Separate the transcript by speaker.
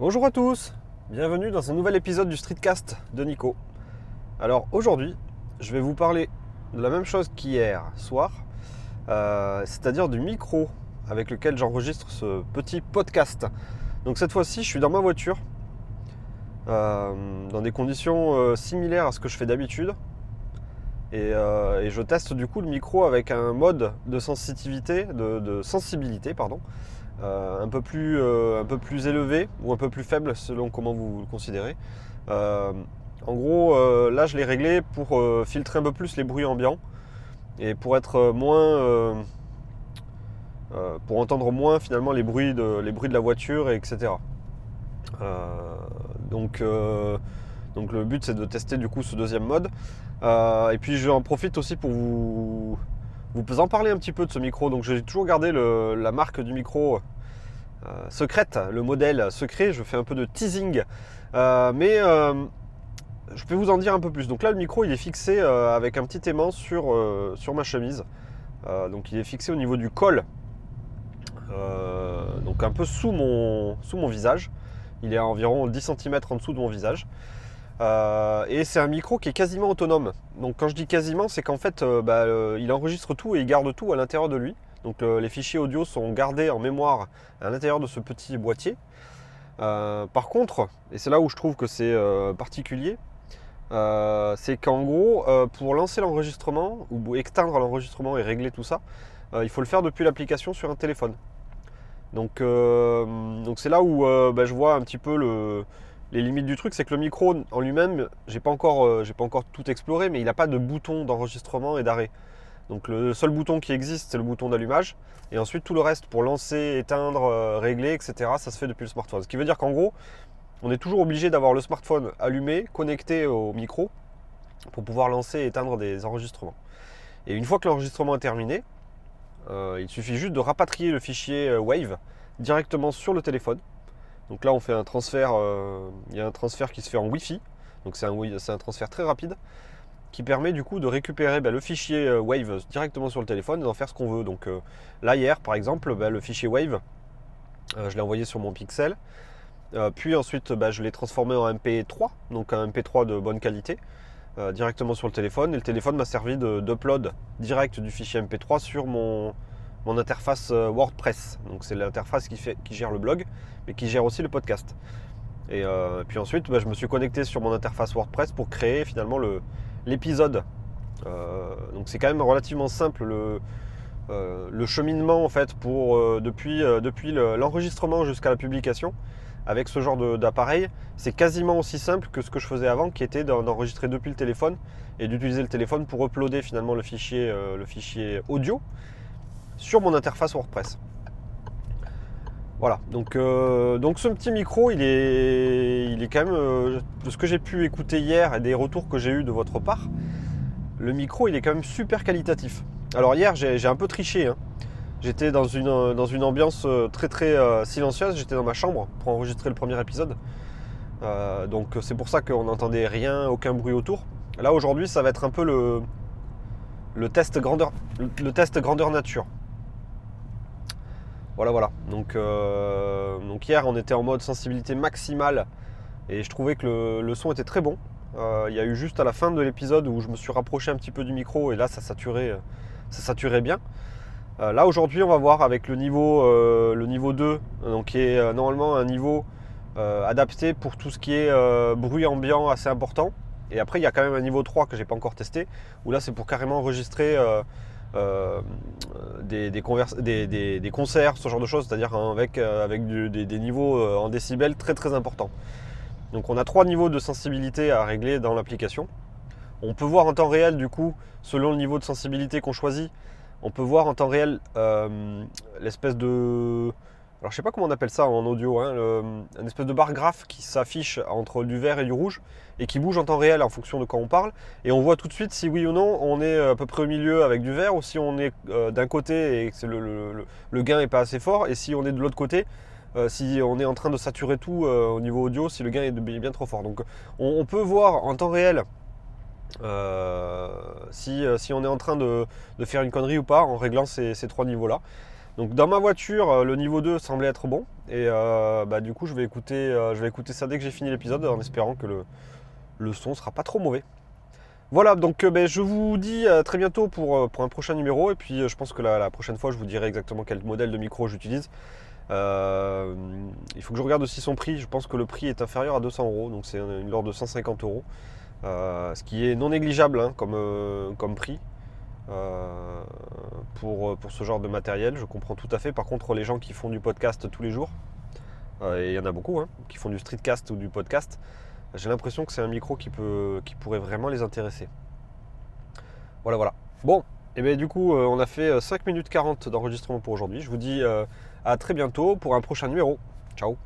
Speaker 1: Bonjour à tous, bienvenue dans un nouvel épisode du Streetcast de Nico. Alors aujourd'hui, je vais vous parler de la même chose qu'hier soir, euh, c'est-à-dire du micro avec lequel j'enregistre ce petit podcast. Donc cette fois-ci, je suis dans ma voiture, euh, dans des conditions euh, similaires à ce que je fais d'habitude. Et, je teste du coup le micro avec un mode de de, sensibilité, pardon, un, peu plus, euh, un peu plus élevé ou un peu plus faible selon comment vous le considérez. Euh, en gros, euh, là je l'ai réglé pour euh, filtrer un peu plus les bruits ambiants et pour être euh, moins, euh, euh, pour entendre moins finalement les bruits de, les bruits de la voiture, et etc. Euh, donc, euh, donc le but c'est de tester du coup ce deuxième mode. Euh, et puis j'en profite aussi pour vous, vous en parler un petit peu de ce micro. Donc j'ai toujours gardé la marque du micro euh, secrète, le modèle secret. Je fais un peu de teasing. Euh, mais euh, je peux vous en dire un peu plus. Donc là le micro il est fixé avec un petit aimant sur, sur ma chemise. Donc il est fixé au niveau du col. Donc un peu sous mon, sous mon visage. Il est à environ 10 cm en dessous de mon visage. Euh, et c'est un micro qui est quasiment autonome. Donc quand je dis quasiment, c'est qu'en fait, euh, bah, euh, il enregistre tout et il garde tout à l'intérieur de lui. Donc les fichiers audio sont gardés en mémoire à l'intérieur de ce petit boîtier. Par contre, et c'est là où je trouve que c'est particulier, c'est qu'en gros, pour lancer l'enregistrement ou extendre l'enregistrement et régler tout ça, il faut le faire depuis l'application sur un téléphone. Donc c'est là où bah, je vois un petit peu le, les limites du truc, c'est que le micro en lui-même, j'ai pas euh, pas encore tout exploré, mais il n'a pas de bouton d'enregistrement et d'arrêt. Donc le seul bouton qui existe, c'est le bouton d'allumage, et ensuite tout le reste pour lancer, éteindre, euh, régler, etc. Ça se fait depuis le smartphone. Ce qui veut dire qu'en gros, on est toujours obligé d'avoir le smartphone allumé, connecté au micro, pour pouvoir lancer et éteindre des enregistrements. Et une fois que l'enregistrement est terminé, euh, il suffit juste de rapatrier le fichier Wave directement sur le téléphone. Donc là, on fait un transfert. euh, il y a un transfert qui se fait en Wi-Fi. Donc c'est un, un transfert très rapide qui permet du coup de récupérer bah, le fichier euh, Wave directement sur le téléphone et d'en faire ce qu'on veut. Donc euh, là, hier, par exemple, bah, le fichier Wave, je l'ai envoyé sur mon Pixel. Puis ensuite, bah, je l'ai transformé en MP3, donc un MP3 de bonne qualité, directement sur le téléphone. Et le téléphone m'a servi d'upload direct du fichier MP3 sur mon, mon interface euh, WordPress. Donc c'est l'interface qui, gère le blog, mais qui gère aussi le podcast. Et euh, puis ensuite, bah, je me suis connecté sur mon interface WordPress pour créer finalement le- l'épisode. Euh, donc c'est quand même relativement simple le, cheminement en fait pour depuis, depuis le- l'enregistrement jusqu'à la publication. Avec ce genre d'appareil, c'est quasiment aussi simple que ce que je faisais avant, qui était d'en- d'enregistrer depuis le téléphone et d'utiliser le téléphone pour uploader finalement le fichier, le fichier audio sur mon interface WordPress. Voilà, donc, euh, donc ce petit micro, il est, il est quand même, euh, de ce que j'ai pu écouter hier et des retours que j'ai eu de votre part, le micro, il est quand même super qualitatif. Alors hier, j'ai un peu triché. hein. J'étais dans une, dans une ambiance euh, très très silencieuse, j'étais dans ma chambre pour enregistrer le premier épisode. Donc c'est pour ça qu'on n'entendait rien, aucun bruit autour. Là aujourd'hui, ça va être un peu le, le, test, grandeur, le test grandeur nature. Voilà, voilà. Donc, euh, donc hier, on était en mode sensibilité maximale et je trouvais que le, son était très bon. Euh, Il y a eu juste à la fin de l'épisode où je me suis rapproché un petit peu du micro et là, ça saturait, ça saturait bien. Euh, là, aujourd'hui, on va voir avec le niveau, euh, le niveau 2, donc qui est euh, normalement un niveau euh, adapté pour tout ce qui est euh, bruit ambiant assez important. Et après, il y a quand même un niveau 3 que j'ai pas encore testé, où là, c'est pour carrément enregistrer euh, euh, des, concerts, ce genre de choses, c'est-à-dire hein, avec, euh, avec des, niveaux euh, en décibels très très importants. Donc on a trois niveaux de sensibilité à régler dans l'application. On peut voir en temps réel, du coup, selon le niveau de sensibilité qu'on choisit, on peut voir en temps réel l'espèce de... Alors je sais pas comment on appelle ça en audio, hein, une espèce de barre graphe qui s'affiche entre du vert et du rouge et qui bouge en temps réel en fonction de quand on parle. Et on voit tout de suite si oui ou non on est à peu près au milieu avec du vert ou si on est euh, d'un côté et que le, gain n'est pas assez fort et si on est de l'autre côté, euh, si on est en train de saturer tout euh, au niveau audio, si le gain est bien trop fort. Donc on, peut voir en temps réel si, on est en train de, faire une connerie ou pas en réglant ces trois niveaux-là. Donc dans ma voiture, le niveau 2 semblait être bon. Et bah, du coup, je vais, écouter, je vais écouter ça dès que j'ai fini l'épisode en espérant que le, le son sera pas trop mauvais. Voilà, donc ben, je vous dis à très bientôt pour, pour un prochain numéro. Et puis je pense que la, prochaine fois, je vous dirai exactement quel modèle de micro j'utilise. il faut que je regarde aussi son prix. Je pense que le prix est inférieur à 200 euros, donc c'est une l'ordre de 150 euros. ce qui est non négligeable hein, comme, comme prix. Pour, pour, ce genre de matériel, je comprends tout à fait. Par contre, les gens qui font du podcast tous les jours, et il y en a beaucoup, hein, qui font du streetcast ou du podcast, j'ai l'impression que c'est un micro qui, peut, qui pourrait vraiment les intéresser. Voilà, voilà. Bon, et bien du coup, euh, on a fait 5 euh, minutes 40 d'enregistrement pour aujourd'hui. Je vous dis euh, à très bientôt pour un prochain numéro. Ciao